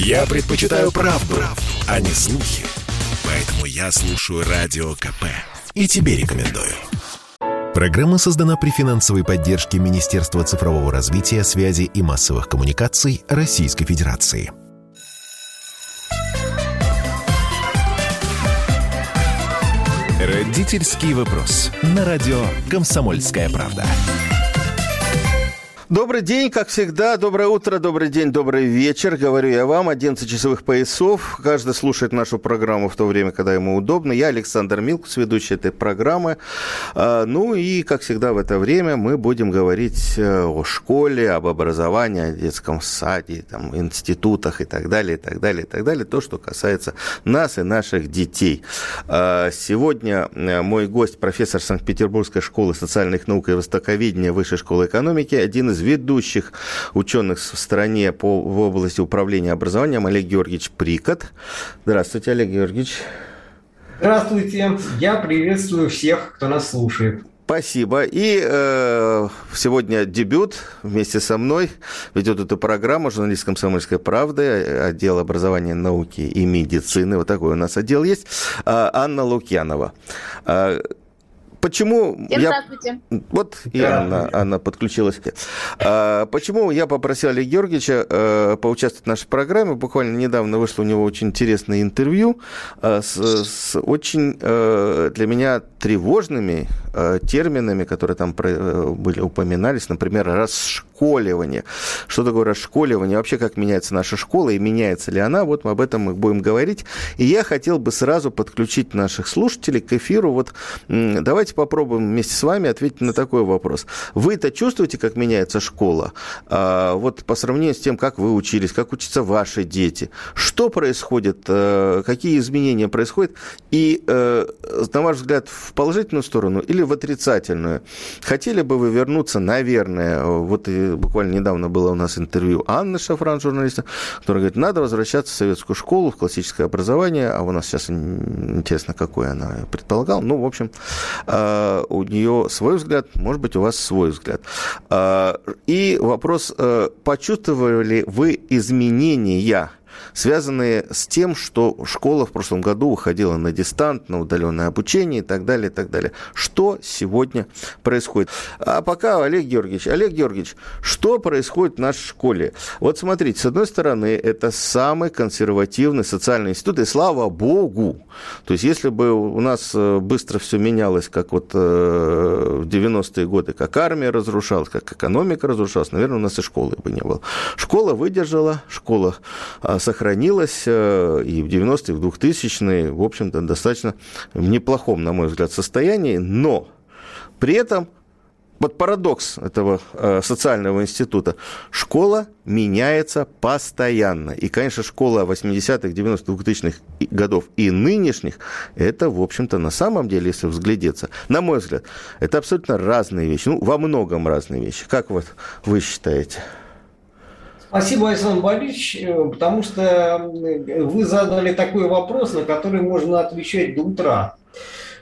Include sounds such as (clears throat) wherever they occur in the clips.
Я предпочитаю правду, правду, а не слухи. Поэтому я слушаю Радио КП. И тебе рекомендую. Программа создана при финансовой поддержке Министерства цифрового развития, связи и массовых коммуникаций Российской Федерации. Родительский вопрос. На радио «Комсомольская правда». Добрый день, как всегда. Доброе утро, добрый день, добрый вечер. Говорю я вам, 11 часовых поясов. Каждый слушает нашу программу в то время, когда ему удобно. Я Александр Милкус, ведущий этой программы. А, ну и, как всегда, в это время мы будем говорить э, о школе, об образовании, о детском саде, там, институтах и так далее, и так далее, и так далее. То, что касается нас и наших детей. А, сегодня э, мой гость, профессор Санкт-Петербургской школы социальных наук и востоковедения Высшей школы экономики, один из из ведущих ученых в стране по, в области управления образованием Олег Георгиевич Прикот. Здравствуйте, Олег Георгиевич. Здравствуйте. Я приветствую всех, кто нас слушает. Спасибо. И э, сегодня дебют вместе со мной ведет эту программу журналист «Комсомольской правды», отдел образования, науки и медицины. Вот такой у нас отдел есть. Э, Анна Лукьянова. Почему Всем я... здравствуйте. Вот и Анна, Анна подключилась. А, почему я попросил Олега Георгиевича а, поучаствовать в нашей программе? Буквально недавно вышло у него очень интересное интервью а, с, с очень а, для меня тревожными а, терминами, которые там про, были упоминались, например, расшколивание. Что такое расшколивание? Вообще, как меняется наша школа и меняется ли она? Вот мы об этом мы будем говорить. И я хотел бы сразу подключить наших слушателей к эфиру. Вот давайте попробуем вместе с вами ответить на такой вопрос. Вы-то чувствуете, как меняется школа? А, вот по сравнению с тем, как вы учились, как учатся ваши дети. Что происходит? Какие изменения происходят? И, на ваш взгляд, в положительную сторону или в отрицательную? Хотели бы вы вернуться, наверное, вот буквально недавно было у нас интервью Анны Шафран, журналиста, которая говорит, надо возвращаться в советскую школу, в классическое образование, а у нас сейчас интересно, какое она предполагала. Ну, в общем, а, у нее свой взгляд, может быть, у вас свой взгляд. А, и вопрос, э, почувствовали вы изменения связанные с тем, что школа в прошлом году уходила на дистант, на удаленное обучение и так далее, и так далее. Что сегодня происходит? А пока, Олег Георгиевич, Олег Георгиевич, что происходит в нашей школе? Вот смотрите, с одной стороны, это самый консервативный социальный институт, и слава богу. То есть, если бы у нас э, быстро все менялось, как вот э, в 90-е годы, как армия разрушалась, как экономика разрушалась, наверное, у нас и школы бы не было. Школа выдержала, школа а, сохранилась э, и в 90-е, и в 2000-е, в общем-то, достаточно в неплохом, на мой взгляд, состоянии, но при этом вот парадокс этого э, социального института. Школа меняется постоянно. И, конечно, школа 80-х, 90-х, 2000-х годов и нынешних, это, в общем-то, на самом деле, если взглядеться, на мой взгляд, это абсолютно разные вещи. Ну, во многом разные вещи. Как вот вы считаете? Спасибо, Александр Борисович, э, потому что вы задали такой вопрос, на который можно отвечать до утра.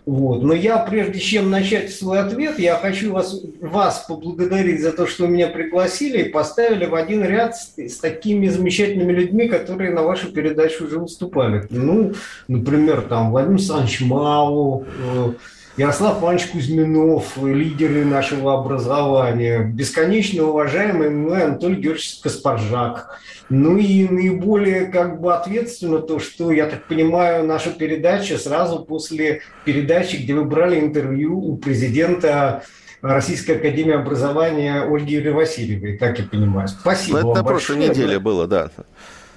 Вот. Но я, прежде чем начать свой ответ, я хочу вас, вас поблагодарить за то, что меня пригласили и поставили в один ряд с, с такими замечательными людьми, которые на вашу передачу уже выступали. Ну, например, там Владимир Александрович Мау, э, Ярослав Иванович Кузьминов, лидеры нашего образования, бесконечно уважаемый мной Анатолий Георгиевич Каспаржак. Ну и наиболее как бы ответственно то, что, я так понимаю, наша передача сразу после передачи, где вы брали интервью у президента Российской Академии Образования Ольги Юрьевны Васильевой, так я понимаю. Спасибо Это вам на прошлой большое. неделе было, да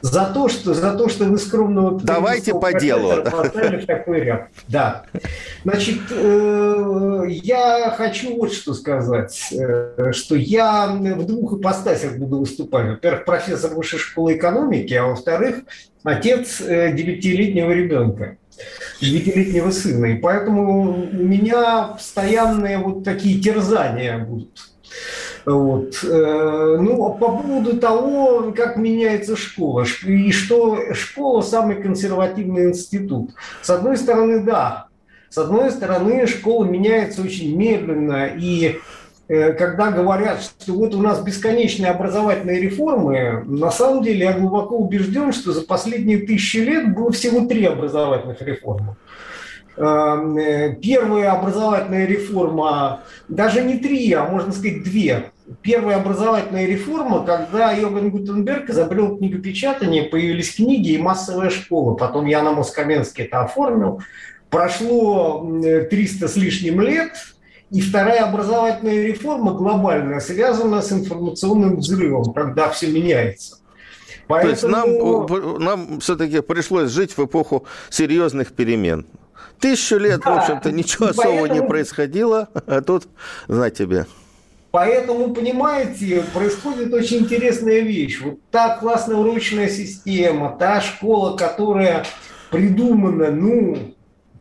за то, что, за то, что вы скромного... Давайте по делу. Да. Значит, э, я хочу вот что сказать, э, что я в двух ипостасях буду выступать. Во-первых, профессор высшей школы экономики, а во-вторых, отец э, девятилетнего ребенка девятилетнего сына. И поэтому у меня постоянные вот такие терзания будут вот. Э, ну, а по поводу того, как меняется школа, и что школа – самый консервативный институт. С одной стороны, да. С одной стороны, школа меняется очень медленно, и э, когда говорят, что вот у нас бесконечные образовательные реформы, на самом деле я глубоко убежден, что за последние тысячи лет было всего три образовательных реформы. Эм, э, первая образовательная реформа, даже не три, а можно сказать две. Первая образовательная реформа, когда Йоган Гутенберг изобрел книгопечатание, появились книги и массовая школа. Потом Яна Москаменский это оформил. Прошло 300 с лишним лет, и вторая образовательная реформа глобальная связана с информационным взрывом, когда все меняется. Поэтому... То есть нам, нам все-таки пришлось жить в эпоху серьезных перемен. Тысячу лет, да, в общем-то, ничего поэтому... особого не происходило, а тут, знать тебе. Поэтому, понимаете, происходит очень интересная вещь. Вот та классная урочная система, та школа, которая придумана, ну,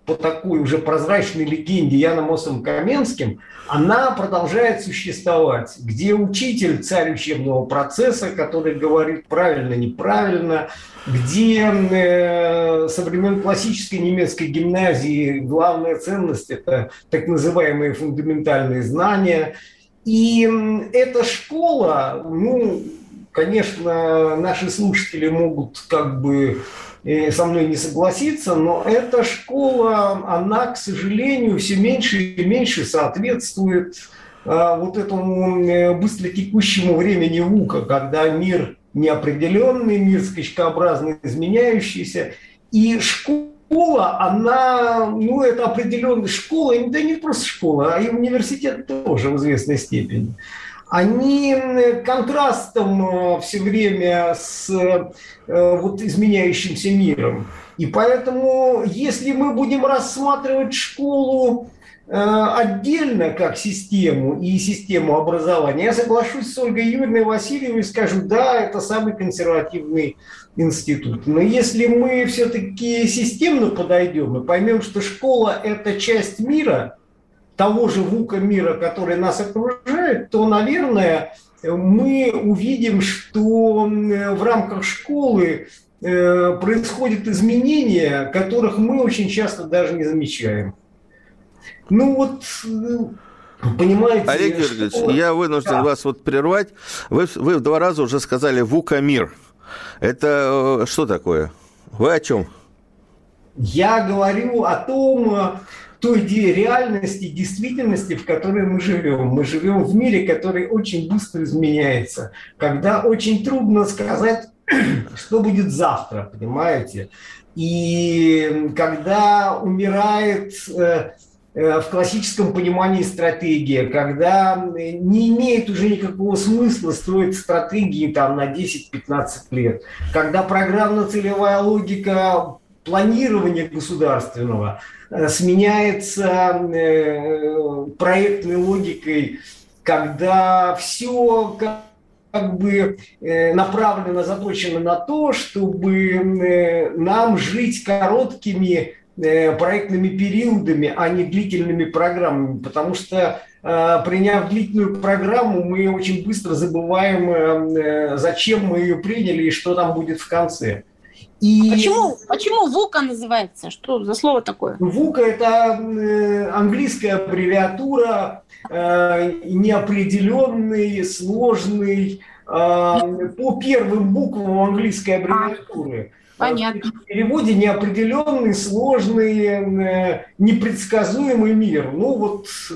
по такой уже прозрачной легенде Яном Осом Каменским, она продолжает существовать, где учитель царь учебного процесса, который говорит правильно, неправильно, где э, со времен классической немецкой гимназии главная ценность – это так называемые фундаментальные знания. И эта школа, ну, конечно, наши слушатели могут как бы со мной не согласиться, но эта школа, она, к сожалению, все меньше и меньше соответствует а, вот этому э, быстро текущему времени ВУКа, когда мир неопределенный, мир скачкообразно изменяющийся, и школа, она, ну, это определенная школа, да не просто школа, а и университет тоже в известной степени они контрастом э, все время с э, вот изменяющимся миром. И поэтому, если мы будем рассматривать школу э, отдельно как систему и систему образования, я соглашусь с Ольгой Юрьевной Васильевой и скажу, да, это самый консервативный институт. Но если мы все-таки системно подойдем и поймем, что школа – это часть мира – того же ВУКа мира, который нас окружает, то, наверное, мы увидим, что в рамках школы э, происходят изменения, которых мы очень часто даже не замечаем. Ну вот, э, понимаете... Олег Георгиевич, что... я вынужден да. вас вот прервать. Вы, вы два раза уже сказали ВУКа мир. Это э, что такое? Вы о чем? Я говорю о том, той реальности, действительности, в которой мы живем. Мы живем в мире, который очень быстро изменяется, когда очень трудно сказать, (clears throat) что будет завтра, понимаете? И когда умирает э, э, в классическом понимании стратегия, когда не имеет уже никакого смысла строить стратегии там, на 10-15 лет, когда программно-целевая логика планирования государственного – Э, сменяется э, проектной логикой, когда все как бы э, направлено, заточено на то, чтобы нам жить короткими проектными периодами, а не длительными программами, потому что приняв длительную программу, мы очень быстро забываем, зачем мы ее приняли и что там будет в конце. И... Почему, почему ВУКа называется? Что за слово такое? ВУКа – это э, английская аббревиатура, э, неопределенный, сложный, э, по первым буквам английской аббревиатуры. Понятно. В переводе неопределенный, сложный, э, непредсказуемый мир. Ну, вот э,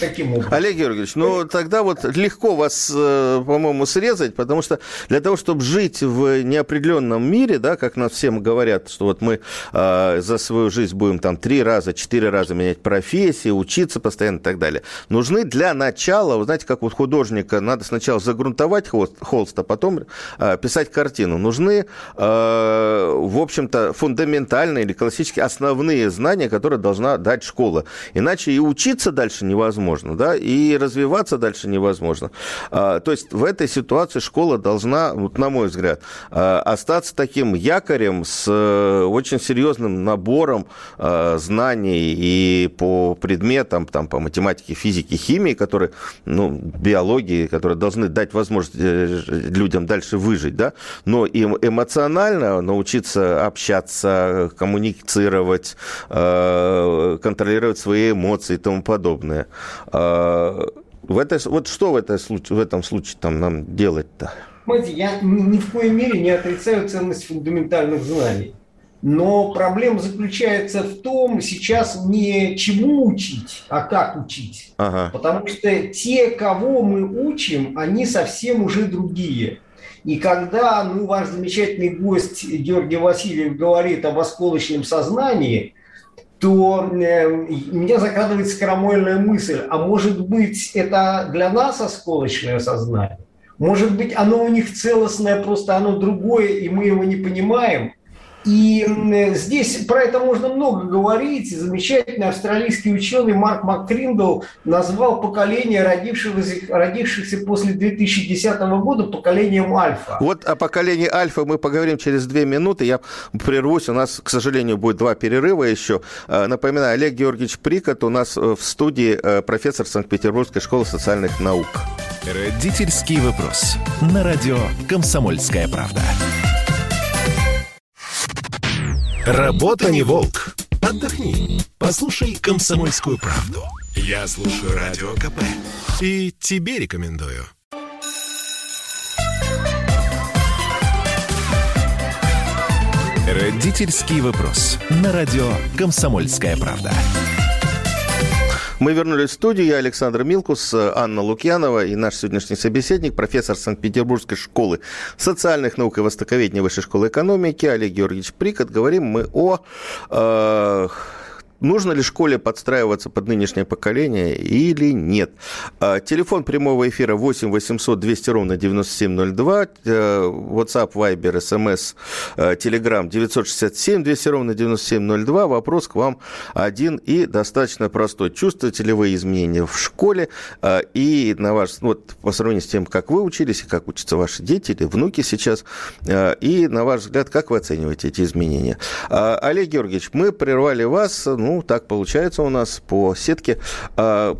таким образом. Олег Георгиевич, ну тогда вот легко вас, э, по-моему, срезать, потому что для того, чтобы жить в неопределенном мире, да, как нас всем говорят, что вот мы э, за свою жизнь будем там три раза, четыре раза менять профессии, учиться постоянно и так далее, нужны для начала, вы знаете, как вот художника, надо сначала загрунтовать холст, холст а потом э, писать картину. Нужны э, в общем-то, фундаментальные или классические основные знания, которые должна дать школа. Иначе и учиться дальше невозможно, да, и развиваться дальше невозможно. А, то есть в этой ситуации школа должна, вот на мой взгляд, а, остаться таким якорем с э, очень серьезным набором знаний и по предметам, там, по математике, физике, химии, которые, ну, биологии, которые должны дать возможность э, людям дальше выжить, да, но и эмоционально научиться общаться, коммуницировать, э, контролировать свои эмоции и тому подобное. Э, В это, вот что в, это, в этом случае там нам делать-то? Смотрите, я ни в коей мере не отрицаю ценность фундаментальных знаний. Но проблема заключается в том, сейчас не чему учить, а как учить. Ага. Потому что те, кого мы учим, они совсем уже другие. И когда ну, ваш замечательный гость Георгий Васильев говорит об осколочном сознании, то э, меня закрадывается крамольная мысль, а может быть это для нас осколочное сознание? Может быть оно у них целостное, просто оно другое, и мы его не понимаем – и здесь про это можно много говорить. Замечательный австралийский ученый Марк МакКриндл назвал поколение родившихся, родившихся после 2010 года поколением альфа. Вот о поколении альфа мы поговорим через две минуты. Я прервусь. У нас, к сожалению, будет два перерыва еще. Э, напоминаю, Олег Георгиевич Прикот у нас э, в студии э, профессор Санкт-Петербургской школы социальных наук. Родительский вопрос. На радио «Комсомольская правда». Работа не волк. Отдохни. Послушай комсомольскую правду. Я слушаю радио КП. И тебе рекомендую. Родительский вопрос. На радио «Комсомольская правда». Мы вернулись в студию. Я Александр Милкус, Анна Лукьянова и наш сегодняшний собеседник, профессор Санкт-Петербургской школы социальных наук и востоковедения Высшей школы экономики Олег Георгиевич Прикот. Говорим мы о э, Нужно ли школе подстраиваться под нынешнее поколение или нет? А, телефон прямого эфира 8 800 200 ровно 9702. Э, WhatsApp, Viber, SMS, э, Telegram 967 200 ровно 9702. Вопрос к вам один и достаточно простой. Чувствуете ли вы изменения в школе? А, и на ваш, вот по сравнению с тем, как вы учились и как учатся ваши дети или внуки сейчас, а, и на ваш взгляд, как вы оцениваете эти изменения? Олег Георгиевич, мы прервали вас, ну, ну, так получается у нас по сетке, а,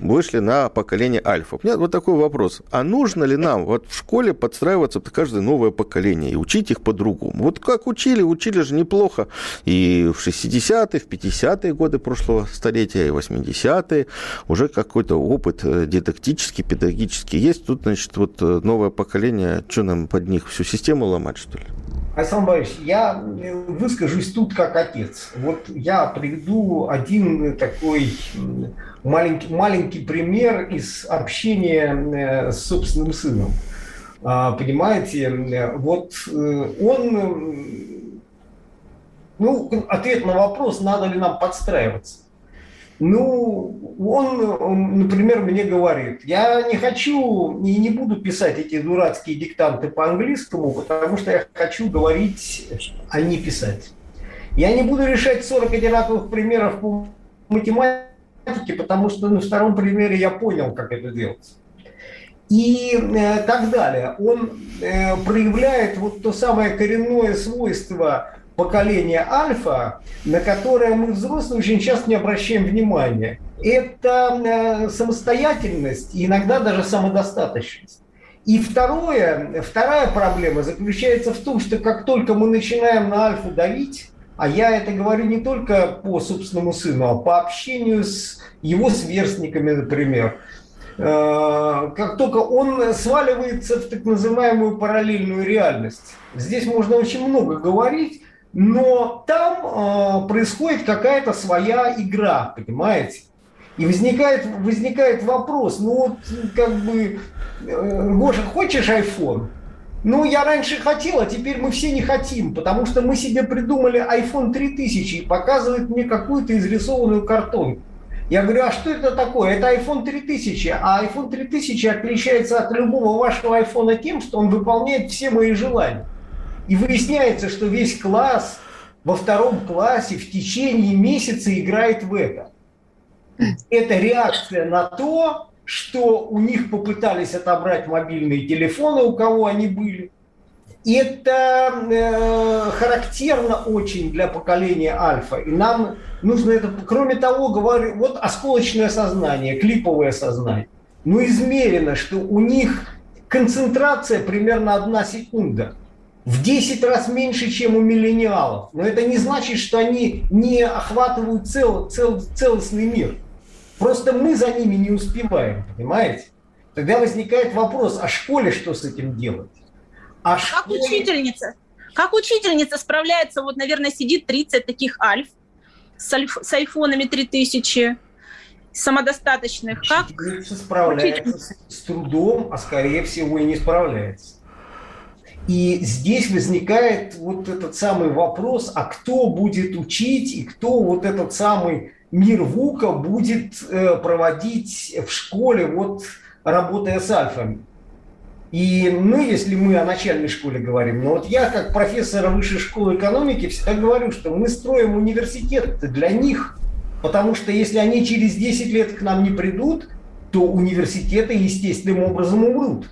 вышли на поколение альфа. У меня вот такой вопрос. А нужно ли нам вот в школе подстраиваться под каждое новое поколение и учить их по-другому? Вот как учили, учили же неплохо и в 60-е, в 50-е годы прошлого столетия, и 80-е. Уже какой-то опыт э, дидактический, педагогический есть. Тут, значит, вот э, новое поколение, что нам под них всю систему ломать, что ли? Александр Борисович, я э, выскажусь тут как отец. Вот я приведу один такой маленький, маленький пример из общения э, с собственным сыном. А, понимаете, вот э, он, ну, ответ на вопрос, надо ли нам подстраиваться. Ну, он, например, мне говорит, я не хочу и не буду писать эти дурацкие диктанты по-английскому, потому что я хочу говорить, а не писать. Я не буду решать 40 одинаковых примеров по математике, потому что на втором примере я понял, как это делать. И э, так далее. Он э, проявляет вот то самое коренное свойство поколение альфа, на которое мы, взрослые, очень часто не обращаем внимания. Это э, самостоятельность и иногда даже самодостаточность. И второе, вторая проблема заключается в том, что как только мы начинаем на альфа давить, а я это говорю не только по собственному сыну, а по общению с его сверстниками, например, э, как только он сваливается в так называемую параллельную реальность. Здесь можно очень много говорить, но там э, происходит какая-то своя игра, понимаете? И возникает, возникает вопрос, ну вот как бы, э, Гоша, хочешь iPhone? Ну, я раньше хотел, а теперь мы все не хотим, потому что мы себе придумали iPhone 3000 и показывает мне какую-то изрисованную картонку. Я говорю, а что это такое? Это iPhone 3000. А iPhone 3000 отличается от любого вашего iPhone тем, что он выполняет все мои желания. И выясняется, что весь класс во втором классе в течение месяца играет в это. Это реакция на то, что у них попытались отобрать мобильные телефоны, у кого они были. Это э, характерно очень для поколения альфа. И нам нужно это, кроме того, говорю, вот осколочное сознание, клиповое сознание. Ну, измерено, что у них концентрация примерно одна секунда в 10 раз меньше, чем у миллениалов. Но это не значит, что они не охватывают цел, цел, целостный мир. Просто мы за ними не успеваем, понимаете? Тогда возникает вопрос, а школе что с этим делать? А как школе... учительница? Как учительница справляется? Вот, наверное, сидит 30 таких альф с, альф, с айфонами 3000 самодостаточных. Как справляется с трудом, а скорее всего и не справляется. И здесь возникает вот этот самый вопрос, а кто будет учить и кто вот этот самый мир ВУКа будет э, проводить в школе, вот работая с альфами. И мы, если мы о начальной школе говорим, но вот я как профессор высшей школы экономики всегда говорю, что мы строим университет для них, потому что если они через 10 лет к нам не придут, то университеты естественным образом умрут.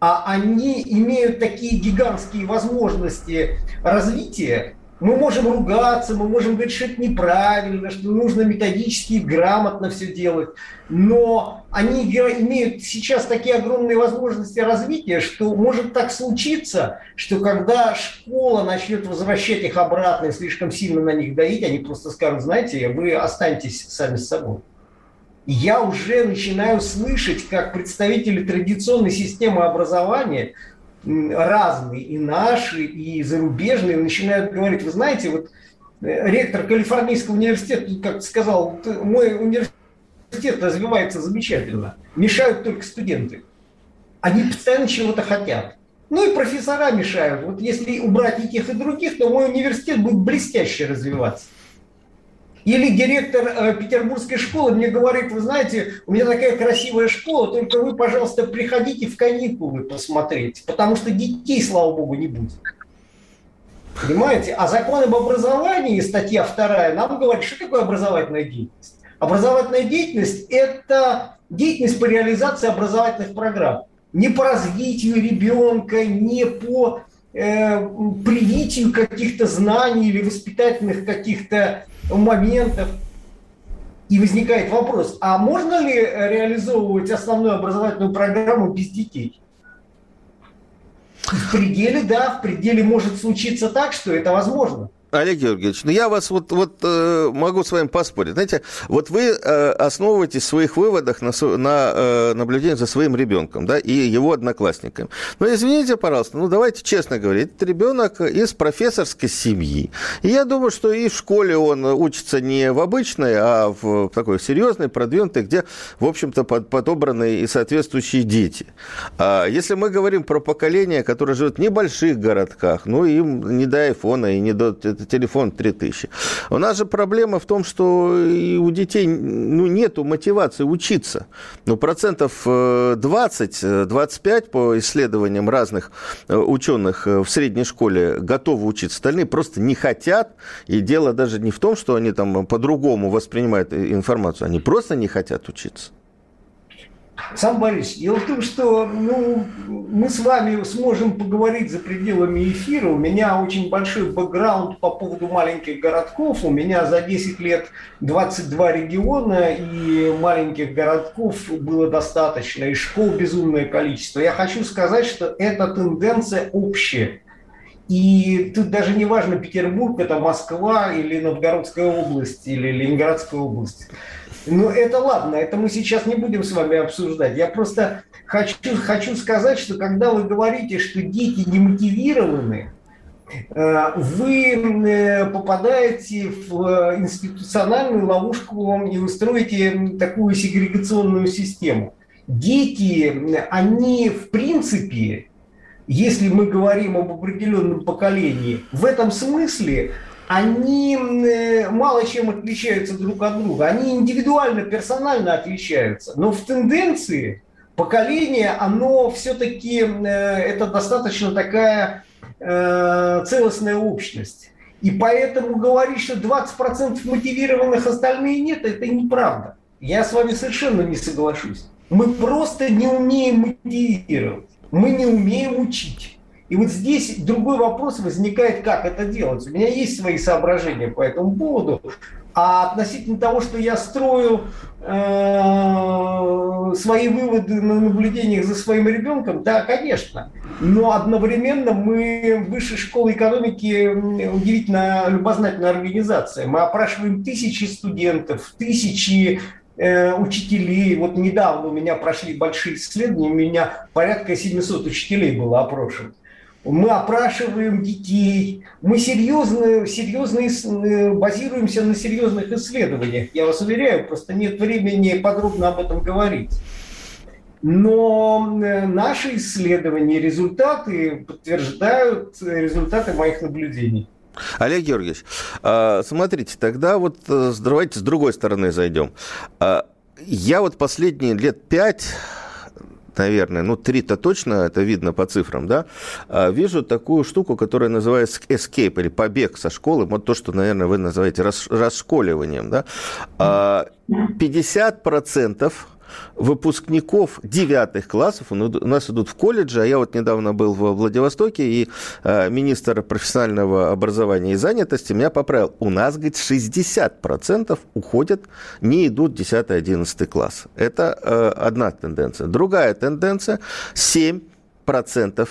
А они имеют такие гигантские возможности развития, мы можем ругаться, мы можем говорить, что это неправильно, что нужно методически и грамотно все делать. Но они имеют сейчас такие огромные возможности развития, что может так случиться, что когда школа начнет возвращать их обратно и слишком сильно на них давить, они просто скажут, знаете, вы останетесь сами с собой. Я уже начинаю слышать, как представители традиционной системы образования – разные, и наши, и зарубежные, начинают говорить, вы знаете, вот э, ректор Калифорнийского университета как сказал, мой университет развивается замечательно, мешают только студенты. Они постоянно чего-то хотят. Ну и профессора мешают. Вот если убрать и тех, и других, то мой университет будет блестяще развиваться. Или директор э, петербургской школы мне говорит, вы знаете, у меня такая красивая школа, только вы, пожалуйста, приходите в каникулы посмотреть, потому что детей, слава богу, не будет. Понимаете? А закон об образовании, статья вторая, нам говорит, что такое образовательная деятельность. Образовательная деятельность – это деятельность по реализации образовательных программ. Не по развитию ребенка, не по э, привитию каких-то знаний или воспитательных каких-то моментов. И возникает вопрос, а можно ли реализовывать основную образовательную программу без детей? В пределе, да, в пределе может случиться так, что это возможно. Олег Георгиевич, ну я вас вот, вот э, могу с вами поспорить. Знаете, вот вы э, основываетесь в своих выводах на, на э, наблюдении за своим ребенком, да, и его одноклассниками. Но извините, пожалуйста, ну давайте честно говорить, это ребенок из профессорской семьи. И я думаю, что и в школе он учится не в обычной, а в такой серьезной, продвинутой, где, в общем-то, под, подобраны и соответствующие дети. А если мы говорим про поколение, которое живет в небольших городках, ну им не до айфона и не до телефон 3000. У нас же проблема в том, что у детей ну, нету мотивации учиться. Ну, процентов 20-25 э, по исследованиям разных э, ученых э, в средней школе готовы учиться. Остальные просто не хотят. И дело даже не в том, что они там по-другому воспринимают информацию. Они просто не хотят учиться. Сам Борис, дело в том, что ну, мы с вами сможем поговорить за пределами эфира. У меня очень большой бэкграунд по поводу маленьких городков. У меня за 10 лет 22 региона, и маленьких городков было достаточно, и школ безумное количество. Я хочу сказать, что эта тенденция общая. И тут даже не важно, Петербург, это Москва или Новгородская область, или Ленинградская область. Ну, это ладно, это мы сейчас не будем с вами обсуждать. Я просто хочу, хочу сказать, что когда вы говорите, что дети не мотивированы, э, вы э, попадаете в э, институциональную ловушку и устроите такую сегрегационную систему. Дети, они в принципе, если мы говорим об определенном поколении, в этом смысле они мало чем отличаются друг от друга. Они индивидуально, персонально отличаются. Но в тенденции поколение, оно все-таки, э, это достаточно такая э, целостная общность. И поэтому говорить, что 20% мотивированных остальные нет, это неправда. Я с вами совершенно не соглашусь. Мы просто не умеем мотивировать. Мы не умеем учить. И вот здесь другой вопрос возникает, как это делать. У меня есть свои соображения по этому поводу. А относительно того, что я строю э, свои выводы на наблюдениях за своим ребенком, да, конечно. Но одновременно мы высшей школы экономики удивительно любознательная организация. Мы опрашиваем тысячи студентов, тысячи э, учителей. Вот недавно у меня прошли большие исследования, у меня порядка 700 учителей было опрошено. Мы опрашиваем детей, мы серьезно, серьезно э, базируемся на серьезных исследованиях. Я вас уверяю, просто нет времени подробно об этом говорить. Но э, наши исследования, результаты подтверждают результаты моих наблюдений. Олег Георгиевич, а, смотрите, тогда вот э, давайте с другой стороны зайдем. А, я вот последние лет пять наверное, ну, три-то точно, это видно по цифрам, да, а, вижу такую штуку, которая называется escape, или побег со школы, вот то, что, наверное, вы называете расшколиванием, да. 50% выпускников девятых классов у нас идут в колледже, а я вот недавно был в Владивостоке, и э, министр профессионального образования и занятости меня поправил. У нас, говорит, 60% уходят, не идут 10-11 класс. Это э, одна тенденция. Другая тенденция, 7% Э,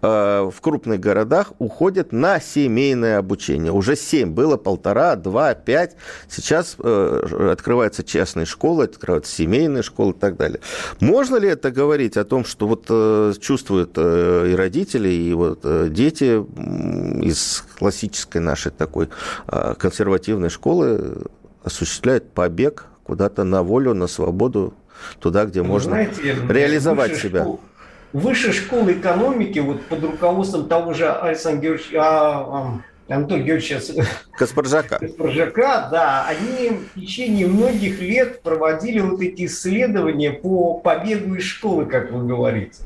в крупных городах уходят на семейное обучение. Уже 7, было полтора, два, пять. Сейчас э, открываются частные школы, открываются семейные школы и так далее. Можно ли это говорить о том, что вот э, чувствуют и родители, и вот дети из классической нашей такой консервативной школы осуществляют побег куда-то на волю, на свободу, туда, где можно Знаете, реализовать себя? Школ Высшая школа экономики вот под руководством того же Александра Георгиевича, а, а, Антона Георгиевича Каспаржака. Каспаржака, да, они в течение многих лет проводили вот эти исследования по побегу из школы, как вы говорите.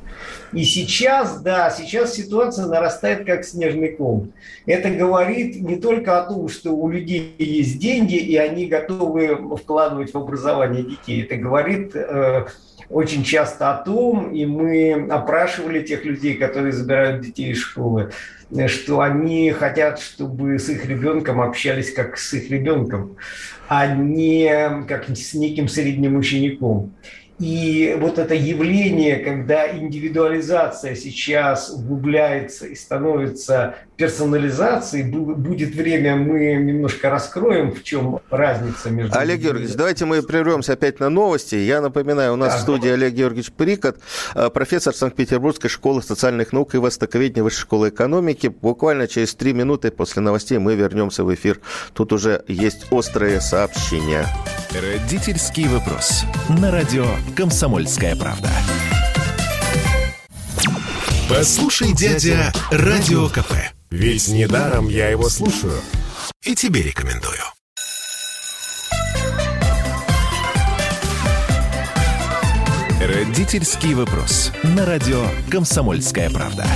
И сейчас, да, сейчас ситуация нарастает как снежный ком. Это говорит не только о том, что у людей есть деньги, и они готовы вкладывать в образование детей. Это говорит э, очень часто о том, и мы опрашивали тех людей, которые забирают детей из школы, что они хотят, чтобы с их ребенком общались как с их ребенком, а не как с неким средним учеником. И вот это явление, когда индивидуализация сейчас углубляется и становится персонализацией, будет время, мы немножко раскроем, в чем разница между... Олег Георгиевич, давайте мы прервемся опять на новости. Я напоминаю, у нас да. в студии Олег Георгиевич Прикот, э, профессор Санкт-Петербургской школы социальных наук и востоковедения Высшей школы экономики. Буквально через три минуты после новостей мы вернемся в эфир. Тут уже есть острые сообщения. Родительский вопрос. На радио «Комсомольская правда». Послушай, дядя, Радио КП. Ведь недаром я его слушаю. И тебе рекомендую. Родительский вопрос. На радио «Комсомольская правда».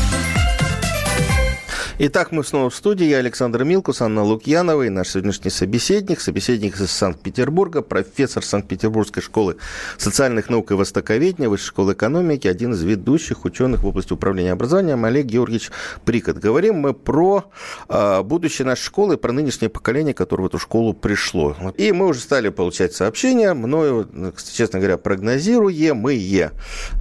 Итак, мы снова в студии. Я Александр Милкус, Анна Лукьянова и наш сегодняшний собеседник, собеседник из Санкт-Петербурга, профессор Санкт-Петербургской школы социальных наук и востоковедения, Высшей школы экономики, один из ведущих ученых в области управления образованием, Олег Георгиевич Прикот. Говорим мы про э, будущее нашей школы, про нынешнее поколение, которое в эту школу пришло. И мы уже стали получать сообщения, мною, честно говоря, прогнозируем мы е.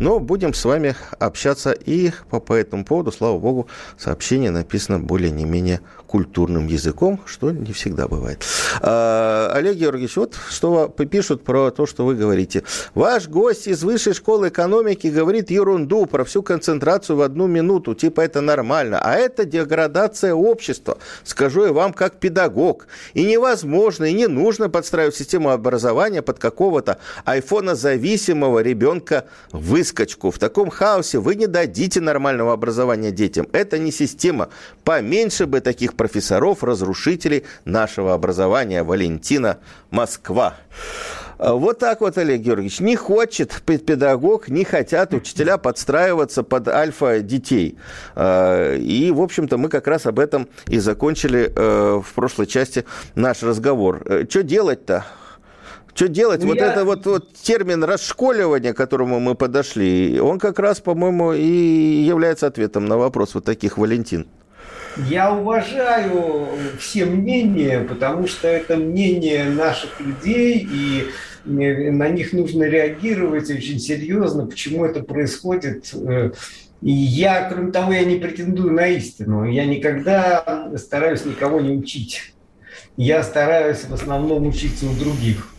Но будем с вами общаться и по, по этому поводу, слава богу, сообщения написано написано более не менее культурным языком, что не всегда бывает. А, Олег Георгиевич, вот что пишут про то, что вы говорите. Ваш гость из высшей школы экономики говорит ерунду про всю концентрацию в одну минуту, типа это нормально, а это деградация общества. Скажу я вам как педагог. И невозможно, и не нужно подстраивать систему образования под какого-то айфона-зависимого ребенка выскочку. В таком хаосе вы не дадите нормального образования детям. Это не система. Поменьше бы таких профессоров, разрушителей нашего образования. Валентина Москва. Вот так вот, Олег Георгиевич, не хочет педагог, не хотят учителя подстраиваться под альфа детей. А, и, в общем-то, мы как раз об этом и закончили э, в прошлой части наш разговор. Э, что делать-то? Что делать? Ну, вот я... это вот, вот термин расшколивания, к которому мы подошли, он как раз, по-моему, и является ответом на вопрос вот таких, Валентин. Я уважаю все мнения, потому что это мнение наших людей, и на них нужно реагировать очень серьезно, почему это происходит. И я, кроме того, я не претендую на истину. Я никогда стараюсь никого не учить. Я стараюсь в основном учиться у других.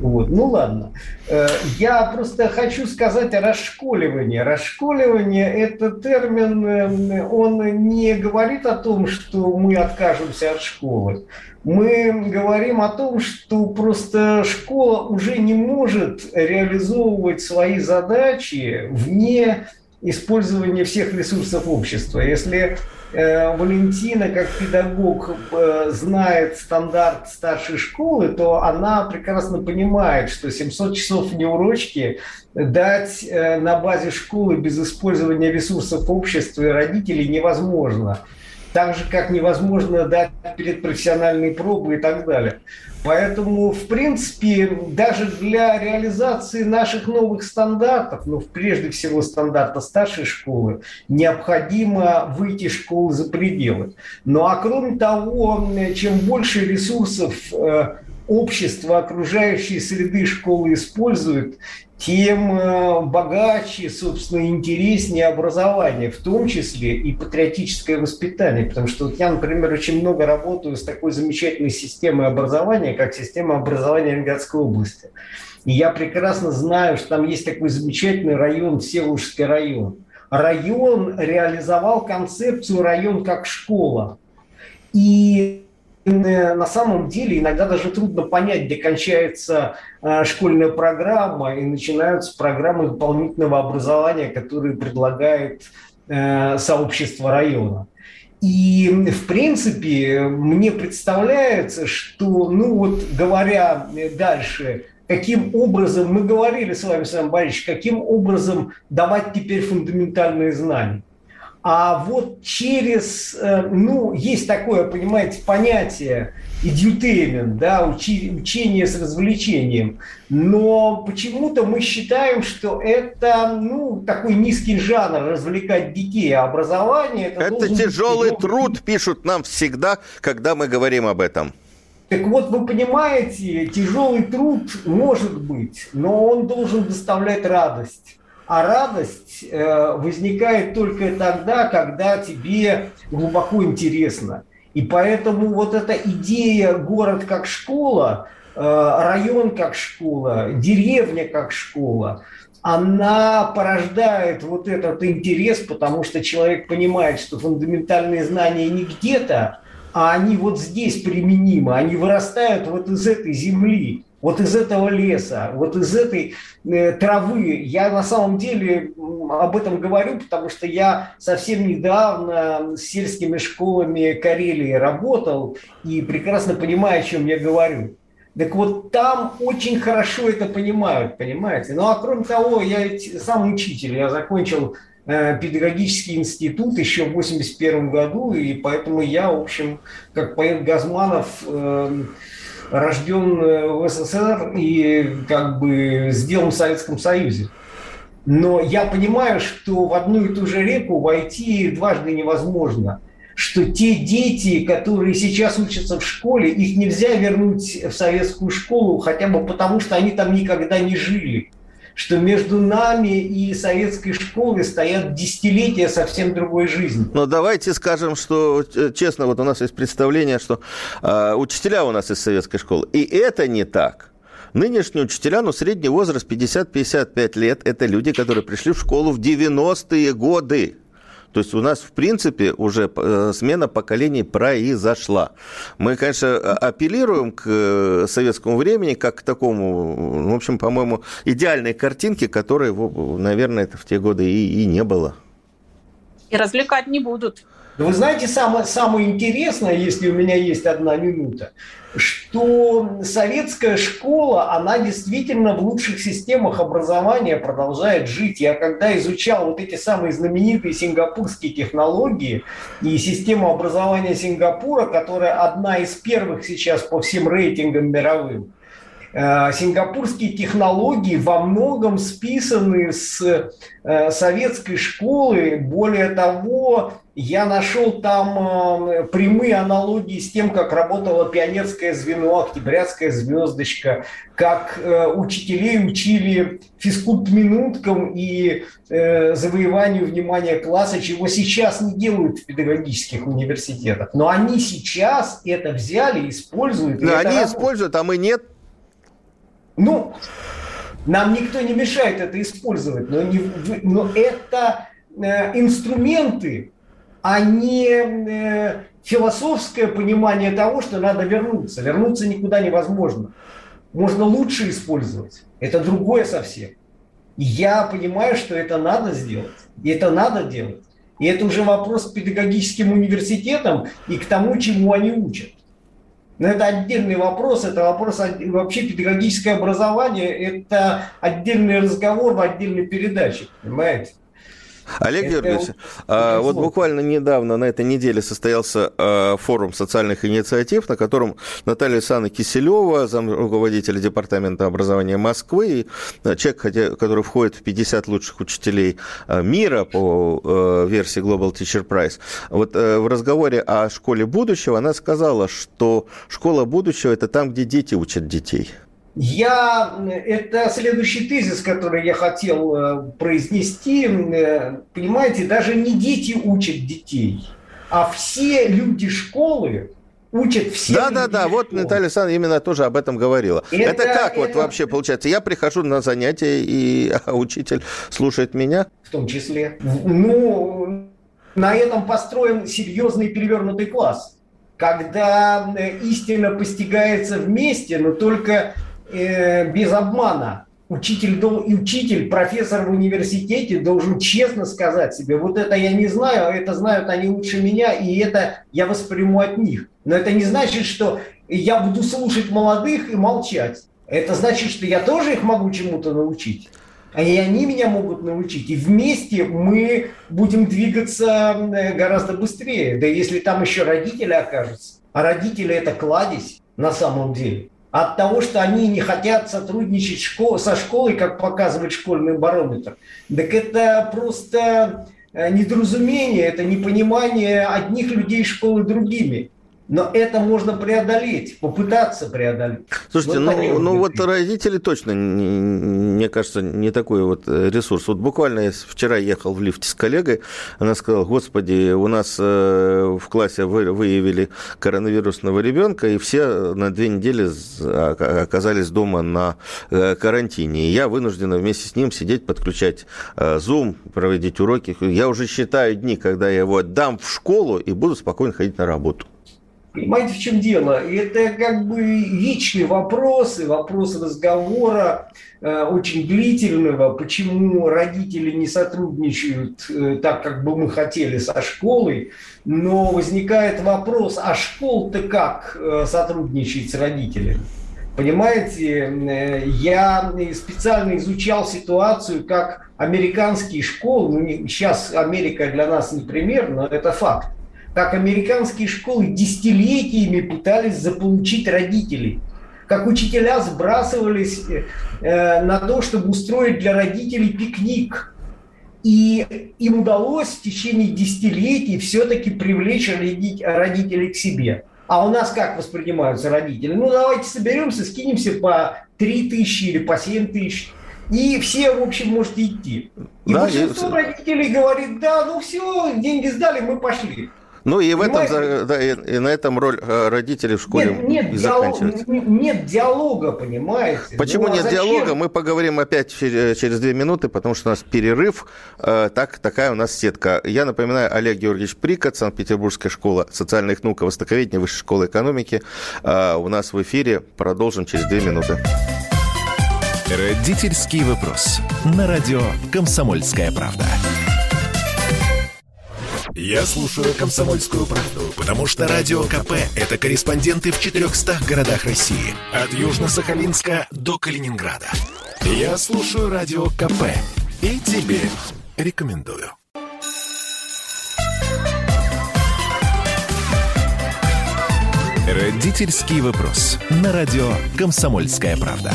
Вот. Ну ладно. Э, я просто хочу сказать о расшколивании. Расшколивание – это термин, э, он не говорит о том, что мы откажемся от школы. Мы говорим о том, что просто школа уже не может реализовывать свои задачи вне использования всех ресурсов общества. Если Валентина, как педагог, э, знает стандарт старшей школы, то она прекрасно понимает, что 700 часов неурочки дать э, на базе школы без использования ресурсов общества и родителей невозможно. Так же, как невозможно дать перед профессиональной пробы и так далее. Поэтому, в принципе, даже для реализации наших новых стандартов, ну, прежде всего стандарта старшей школы, необходимо выйти школы за пределы. Ну а кроме того, чем больше ресурсов э, общество, окружающей среды школы использует, тем э, богаче, собственно, интереснее образование, в том числе и патриотическое воспитание. Потому что вот я, например, очень много работаю с такой замечательной системой образования, как система образования Ленинградской области. И я прекрасно знаю, что там есть такой замечательный район, Всеволожский район. Район реализовал концепцию район как школа. И на самом деле иногда даже трудно понять, где кончается э, школьная программа и начинаются программы дополнительного образования, которые предлагает э, сообщество района. И, в принципе, мне представляется, что, ну вот, говоря дальше, каким образом, мы говорили с вами, Сам Борисович, каким образом давать теперь фундаментальные знания. А вот через, э, ну, есть такое, понимаете, понятие edutainment, да, учи, учение с развлечением. Но почему-то мы считаем, что это, ну, такой низкий жанр развлекать детей, а образование... Это, это тяжелый быть... труд, пишут нам всегда, когда мы говорим об этом. Так вот, вы понимаете, тяжелый труд может быть, но он должен доставлять радость. А радость э, возникает только тогда, когда тебе глубоко интересно. И поэтому вот эта идея город как школа, э, район как школа, деревня как школа, она порождает вот этот интерес, потому что человек понимает, что фундаментальные знания не где-то, а они вот здесь применимы, они вырастают вот из этой земли вот из этого леса, вот из этой э, травы. Я на самом деле об этом говорю, потому что я совсем недавно с сельскими школами Карелии работал и прекрасно понимаю, о чем я говорю. Так вот, там очень хорошо это понимают, понимаете? Ну, а кроме того, я ведь сам учитель, я закончил э, педагогический институт еще в 81 году, и поэтому я, в общем, как поэт Газманов, э, рожден э, в СССР и как бы сделан в Советском Союзе. Но я понимаю, что в одну и ту же реку войти дважды невозможно. Что те дети, которые сейчас учатся в школе, их нельзя вернуть в советскую школу хотя бы потому, что они там никогда не жили что между нами и советской школой стоят десятилетия совсем другой жизни. Но давайте скажем, что э, честно, вот у нас есть представление, что э, учителя у нас из советской школы. И это не так. Нынешние учителя, ну, средний возраст 50-55 лет, это люди, которые пришли в школу в 90-е годы. То есть у нас, в принципе, уже э, смена поколений произошла. Мы, конечно, апеллируем к э, советскому времени как к такому, в общем, по-моему, идеальной картинке, которой, наверное, это в те годы и, и не было. И развлекать не будут. Вы знаете, самое, самое интересное, если у меня есть одна минута, что советская школа, она действительно в лучших системах образования продолжает жить. Я когда изучал вот эти самые знаменитые сингапурские технологии и систему образования Сингапура, которая одна из первых сейчас по всем рейтингам мировым, Э, сингапурские технологии во многом списаны с э, советской школы. Более того, я нашел там э, прямые аналогии с тем, как работало пионерское звено, октябрятская звездочка, как учителей учили физкульт-минуткам и завоеванию внимания класса, чего сейчас не делают в педагогических университетах. Но они сейчас это взяли, используют. Да, они работает. используют, а мы нет. Ну, нам никто не мешает это использовать, но, не, но это э, инструменты, а не э, философское понимание того, что надо вернуться. Вернуться никуда невозможно. Можно лучше использовать. Это другое совсем. я понимаю, что это надо сделать. И это надо делать. И это уже вопрос к педагогическим университетам и к тому, чему они учат. Но это отдельный вопрос, это вопрос вообще педагогическое образование, это отдельный разговор в отдельной передаче, понимаете? Олег это Георгиевич, а, вот буквально недавно на этой неделе состоялся а, форум социальных инициатив, на котором Наталья Александровна Киселева, зам руководителя Департамента образования Москвы, и а, человек, который входит в 50 лучших учителей мира по версии Global Teacher Prize, вот в разговоре о школе будущего она сказала, что школа будущего – это там, где дети учат детей. Я, это следующий тезис, который я хотел э, произнести. Э, понимаете, даже не дети учат детей, а все люди школы учат все. Да, да, да. Вот Наталья Александровна именно тоже об этом говорила. Это, это как это... вот вообще получается? Я прихожу на занятия, и (laughs) учитель слушает меня? В том числе. Ну, на этом построен серьезный перевернутый класс когда э, истина постигается вместе, но только э, без обмана. Учитель, и учитель, профессор в университете должен честно сказать себе, вот это я не знаю, а это знают они лучше меня, и это я восприму от них. Но это не значит, что я буду слушать молодых и молчать. Это значит, что я тоже их могу чему-то научить. А и они меня могут научить. И вместе мы будем двигаться э, гораздо быстрее. Да если там еще родители окажутся. А родители это кладезь на самом деле от того, что они не хотят сотрудничать школ, со школой, как показывает школьный барометр. Так это просто э, недоразумение, это непонимание одних людей школы другими. Но это можно преодолеть, попытаться преодолеть. Слушайте, вот ну, ну вот родители точно, мне кажется, не такой вот э, ресурс. Вот буквально я вчера ехал в лифте с коллегой, она сказала, господи, у нас э, в классе выявили коронавирусного ребенка, и все на две недели оказались дома на э, карантине. И я вынуждена вместе с ним сидеть, подключать Zoom, проводить уроки. Я уже считаю дни, когда я его отдам в школу и буду спокойно ходить на работу. Понимаете, в чем дело? Это как бы вечные вопросы, вопросы разговора, э, очень длительного, почему родители не сотрудничают э, так, как бы мы хотели со школой, но возникает вопрос, а школ-то как э, сотрудничает с родителями? Понимаете, я специально изучал ситуацию, как американские школы, ну, сейчас Америка для нас не пример, но это факт, как американские школы десятилетиями пытались заполучить родителей, как учителя сбрасывались э, на то, чтобы устроить для родителей пикник. И им удалось в течение десятилетий все-таки привлечь родителей к себе. А у нас как воспринимаются родители? Ну, давайте соберемся, скинемся по 3 тысячи или по 7 тысяч. И все, в общем, можете идти. И да, большинство я... родителей говорит, да, ну все, деньги сдали, мы пошли. Ну и в этом, да, и, и на этом роль э, родителей в школе нет, нет, и заканчивается. Диалог, нет диалога, понимаете? Почему ну, а нет зачем? диалога? Мы поговорим опять через две минуты, потому что у нас перерыв. Э, так, такая у нас сетка. Я напоминаю, Олег Георгиевич Прикот, Санкт-Петербургская школа социальных наук и востоковедения, Высшая школа экономики. Э, у нас в эфире. Продолжим через две минуты. Родительский вопрос. На радио «Комсомольская правда». Я слушаю «Комсомольскую правду», потому что «Радио КП» — это корреспонденты в 400 городах России. От Южно-Сахалинска до Калининграда. Я слушаю «Радио КП» и тебе рекомендую. Родительский вопрос. На радио «Комсомольская правда».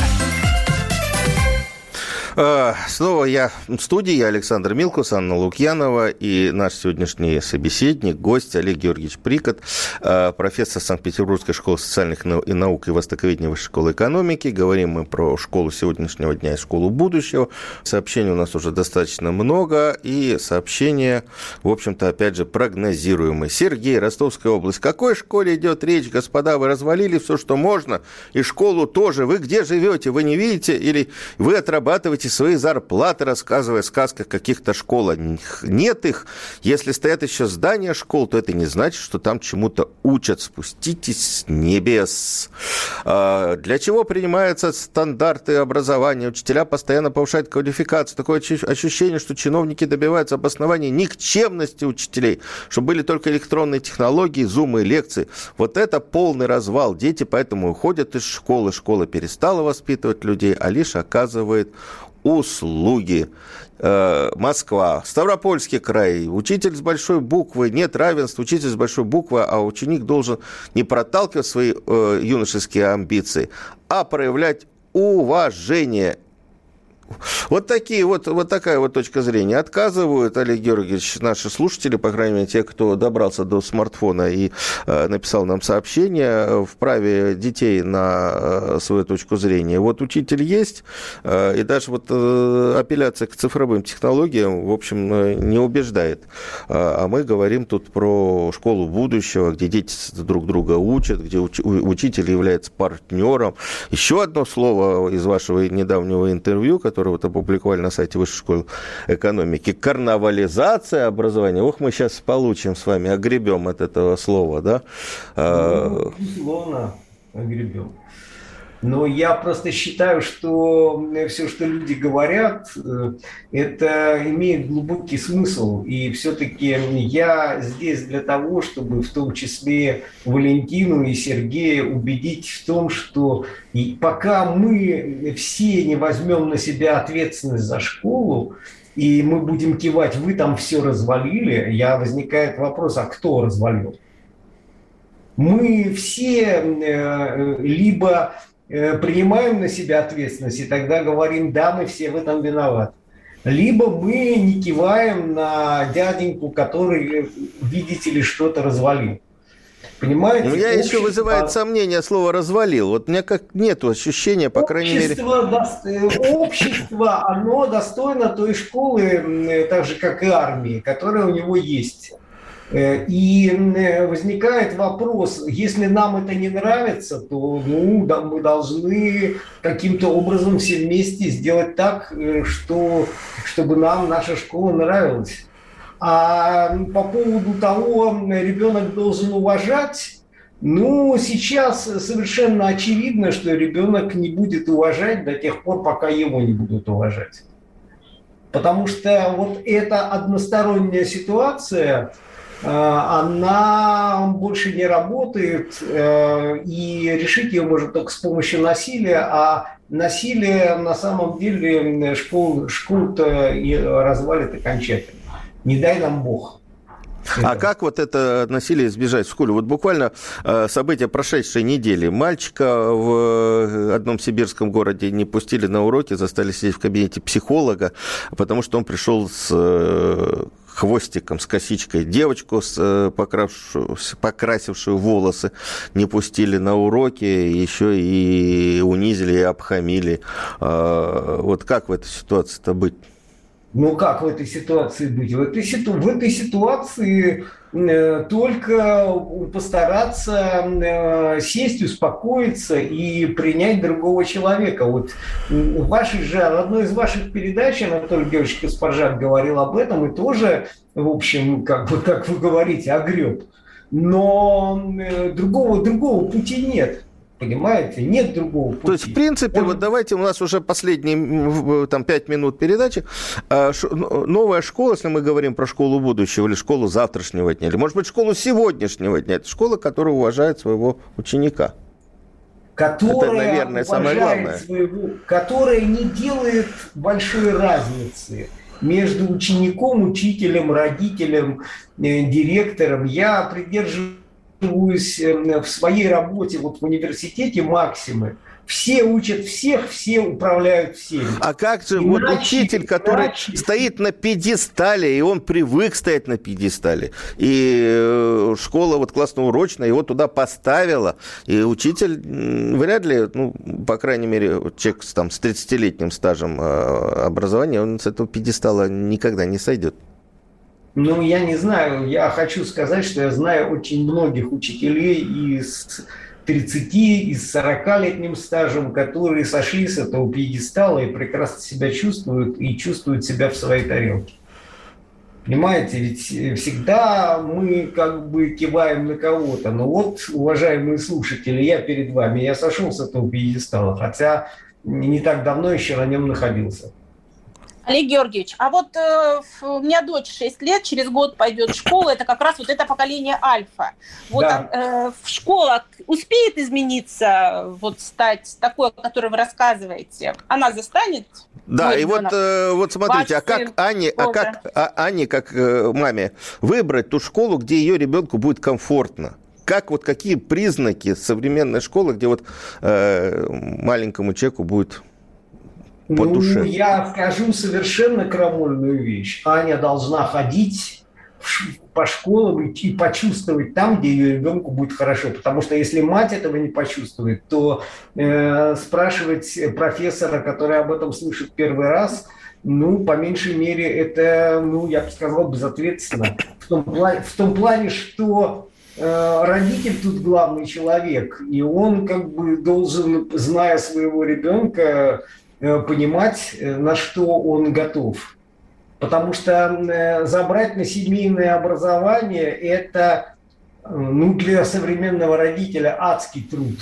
Э, снова я в студии, я Александр Милкус, Анна Лукьянова и наш сегодняшний собеседник, гость Олег Георгиевич Прикот, э, профессор Санкт-Петербургской школы социальных наук и востоковедения Высшей школы экономики. Говорим мы про школу сегодняшнего дня и школу будущего. Сообщений у нас уже достаточно много, и сообщения, в общем-то, опять же, прогнозируемые. Сергей, Ростовская область. Какой школе идет речь, господа? Вы развалили все, что можно, и школу тоже. Вы где живете? Вы не видите? Или вы отрабатываете свои зарплаты, рассказывая о сказках каких-то школ. Нет их. Если стоят еще здания школ, то это не значит, что там чему-то учат. Спуститесь с небес. А, для чего принимаются стандарты образования? Учителя постоянно повышают квалификацию. Такое ощущение, что чиновники добиваются обоснования никчемности учителей, чтобы были только электронные технологии, зумы и лекции. Вот это полный развал. Дети поэтому уходят из школы. Школа перестала воспитывать людей, а лишь оказывает услуги. Э, Москва, Ставропольский край, учитель с большой буквы, нет равенства, учитель с большой буквы, а ученик должен не проталкивать свои э, юношеские амбиции, а проявлять уважение вот такие вот, вот такая вот точка зрения. Отказывают, Олег Георгиевич, наши слушатели, по крайней мере, те, кто добрался до смартфона и э, написал нам сообщение в праве детей на э, свою точку зрения. Вот учитель есть, э, и даже вот э, апелляция к цифровым технологиям, в общем, э, не убеждает. Э, а мы говорим тут про школу будущего, где дети друг друга учат, где уч- учитель является партнером. Еще одно слово из вашего недавнего интервью, которое который вот опубликовали на сайте Высшей школы экономики, карнавализация образования. Ох, мы сейчас получим с вами, огребем от этого слова, да? Ну, безусловно, огребем. Но я просто считаю, что все, что люди говорят, э, это имеет глубокий смысл. И все-таки я здесь для того, чтобы в том числе Валентину и Сергея убедить в том, что пока мы все не возьмем на себя ответственность за школу, и мы будем кивать, вы там все развалили, я возникает вопрос, а кто развалил? Мы все э, либо Э, принимаем на себя ответственность и тогда говорим, да, мы все в этом виноваты. Либо мы не киваем на дяденьку, который, видите ли, что-то развалил. Понимаете? У меня общество... еще вызывает сомнение слово «развалил». Вот у меня как нет ощущения, по общество крайней мере... До... Э, общество, оно достойно той школы, так же, как и армии, которая у него есть. Э, и э, возникает вопрос, если нам это не нравится, то ну, да, мы должны каким-то образом все вместе сделать так, э, что, чтобы нам наша школа нравилась. А по поводу того, ребенок должен уважать, ну, сейчас совершенно очевидно, что ребенок не будет уважать до тех пор, пока его не будут уважать. Потому что вот эта односторонняя ситуация, она больше не работает, э, и решить ее можно только с помощью насилия, а насилие на самом деле школ, школ-то развалит окончательно. Не дай нам Бог. А как вот это насилие избежать в школе? Вот буквально э, события прошедшей недели. Мальчика в одном сибирском городе не пустили на уроки, заставили сидеть в кабинете психолога, потому что он пришел с хвостиком, с косичкой. Девочку, с, э, покрасившую, покрасившую волосы, не пустили на уроки, еще и унизили, и обхамили. А, вот как в этой ситуации-то быть? Ну как в этой ситуации быть? В этой, в этой ситуации только постараться э, сесть, успокоиться и принять другого человека. Вот в вашей же, одной из ваших передач Анатолий Георгиевич Каспаржак говорил об этом и тоже, в общем, как, бы, как вы говорите, огреб. Но э, другого, другого пути нет. Понимаете? Нет другого пути. То есть, в принципе, Он... вот давайте, у нас уже последние там, пять минут передачи. А, новая школа, если мы говорим про школу будущего или школу завтрашнего дня, или, может быть, школу сегодняшнего дня, это школа, которая уважает своего ученика. Которая, это, наверное, самое главное. Своего, которая не делает большой разницы между учеником, учителем, родителем, э, директором. Я придерживаюсь эм, в своей работе вот в университете максимы, все учат всех, все управляют всеми. А как же иначе, вот учитель, который иначе... стоит на пьедестале, и он привык стоять на пьедестале, и э, школа вот классно-урочная его туда поставила, и учитель вряд ли, ну, по крайней мере, человек там, с 30-летним стажем э, образования, он с этого пьедестала никогда не сойдет. Ну, я не знаю, я хочу сказать, что я знаю очень многих учителей из 30 и с 40-летним стажем, которые сошли с этого пьедестала и прекрасно себя чувствуют и чувствуют себя в своей тарелке. Понимаете, ведь всегда мы как бы киваем на кого-то. Но вот, уважаемые слушатели, я перед вами, я сошел с этого пьедестала, хотя не так давно еще на нем находился. Олег Георгиевич, а вот э, у меня дочь 6 лет, через год пойдет в школу, это как раз вот это поколение альфа. Вот да. э, в школа успеет измениться, вот стать такой, о которой вы рассказываете? Она застанет? Да, и вот, э, вот смотрите, а как Ане, а как а, Ане, как э, маме, выбрать ту школу, где ее ребенку будет комфортно? как вот какие признаки современной школы, где вот э, маленькому человеку будет по ну, душе? Я скажу совершенно крамольную вещь. Аня должна ходить по школам и почувствовать там, где ее ребенку будет хорошо. Потому что если мать этого не почувствует, то э, спрашивать профессора, который об этом слышит первый раз, ну, по меньшей мере, это, ну, я бы сказал, безответственно. В том плане, в том плане что э, родитель тут главный человек, и он как бы должен, зная своего ребенка, понимать, э, на что он готов. Потому что э, забрать на семейное образование – это ну, для современного родителя адский труд.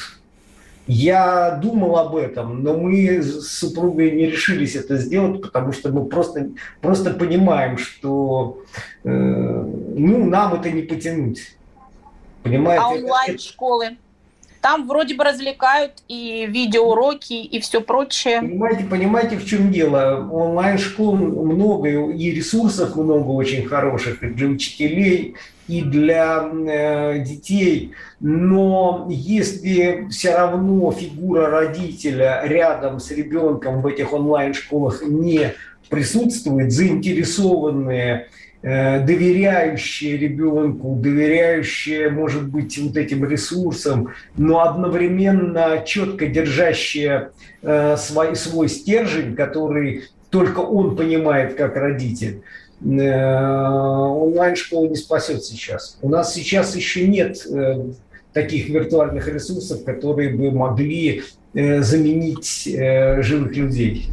Я думал об этом, но мы с супругой не решились это сделать, потому что мы просто, просто понимаем, что э, ну, нам это не потянуть. Понимаете? А онлайн-школы? Там вроде бы развлекают и видеоуроки, и все прочее. Понимаете, понимаете, в чем дело? Онлайн-школ много, и ресурсов много очень хороших и для учителей, и для э, детей. Но если все равно фигура родителя рядом с ребенком в этих онлайн-школах не присутствует, заинтересованные доверяющие ребенку, доверяющие, может быть, вот этим ресурсам, но одновременно четко держащие э, свой, свой стержень, который только он понимает как родитель, э, онлайн-школа не спасет сейчас. У нас сейчас еще нет таких виртуальных ресурсов, которые бы могли заменить живых людей.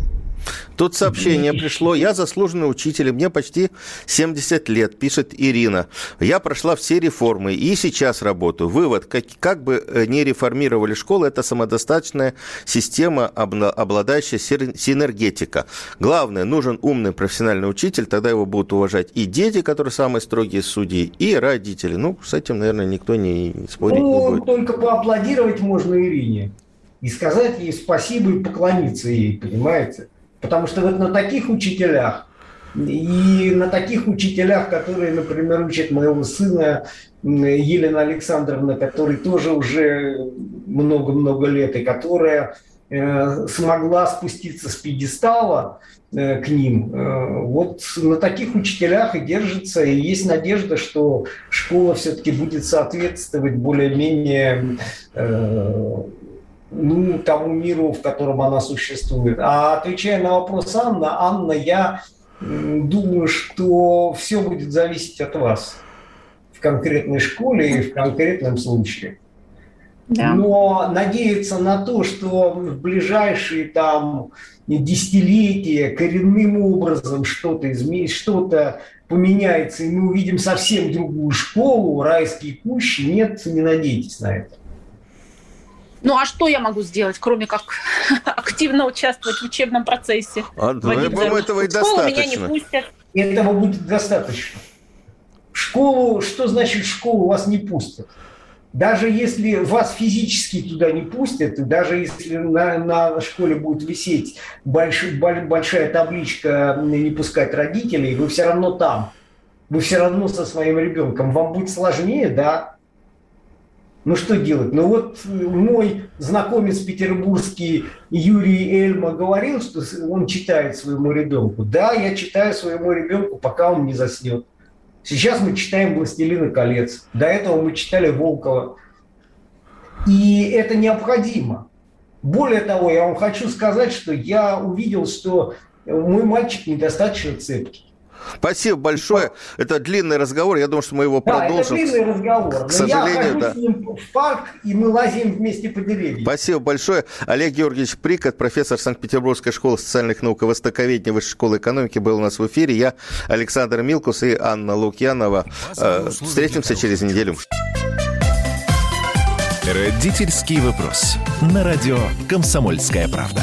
Тут сообщение пришло. Я заслуженный учитель, мне почти 70 лет, пишет Ирина. Я прошла все реформы и сейчас работаю. Вывод, как, как бы э, не реформировали школу, это самодостаточная система, обладающая синергетика. Главное, нужен умный профессиональный учитель, тогда его будут уважать и дети, которые самые строгие судьи, и родители. Ну, с этим, наверное, никто не спорит ну, не будет. Только поаплодировать можно Ирине и сказать ей спасибо и поклониться ей, понимаете? Потому что вот на таких учителях и на таких учителях, которые, например, учат моего сына Елена Александровна, который тоже уже много-много лет, и которая э, смогла спуститься с пьедестала э, к ним. Э, вот на таких учителях и держится, и есть надежда, что школа все-таки будет соответствовать более-менее ну, тому миру, в котором она существует. А отвечая на вопрос Анна, Анна, я думаю, что все будет зависеть от вас в конкретной школе и в конкретном случае. Да. Но надеяться на то, что в ближайшие там десятилетия коренным образом что-то изменится, что-то поменяется, и мы увидим совсем другую школу, райские кущи, нет, не надейтесь на это. Ну а что я могу сделать, кроме как (laughs) активно участвовать в учебном процессе? А, ну, я думаю, этого и достаточно. меня не пустят. Этого будет достаточно. Школу, что значит школу вас не пустят? Даже если вас физически туда не пустят, даже если на, на школе будет висеть больш, большая табличка «не пускать родителей», вы все равно там. Вы все равно со своим ребенком. Вам будет сложнее, да, Ну что делать? Ну вот мой знакомец петербургский Юрий Эльма говорил, что он читает своему ребенку. Да, я читаю своему ребенку, пока он не заснет. Сейчас мы читаем «Властелина колец». До этого мы читали Волкова. И это необходимо. Более того, я вам хочу сказать, что я увидел, что мой мальчик недостаточно цепкий. Спасибо большое. Это длинный разговор. Я думаю, что мы его да, продолжим. Это длинный разговор. К сожалению, я да. с ним в парк, и мы лазим вместе по деревьям. Спасибо большое. Олег Георгиевич Прикот, профессор Санкт-Петербургской школы социальных наук и востоковедения Высшей школы экономики, был у нас в эфире. Я Александр Милкус и Анна Лукьянова. Э, встретимся через неделю. Родительский вопрос. На радио «Комсомольская правда».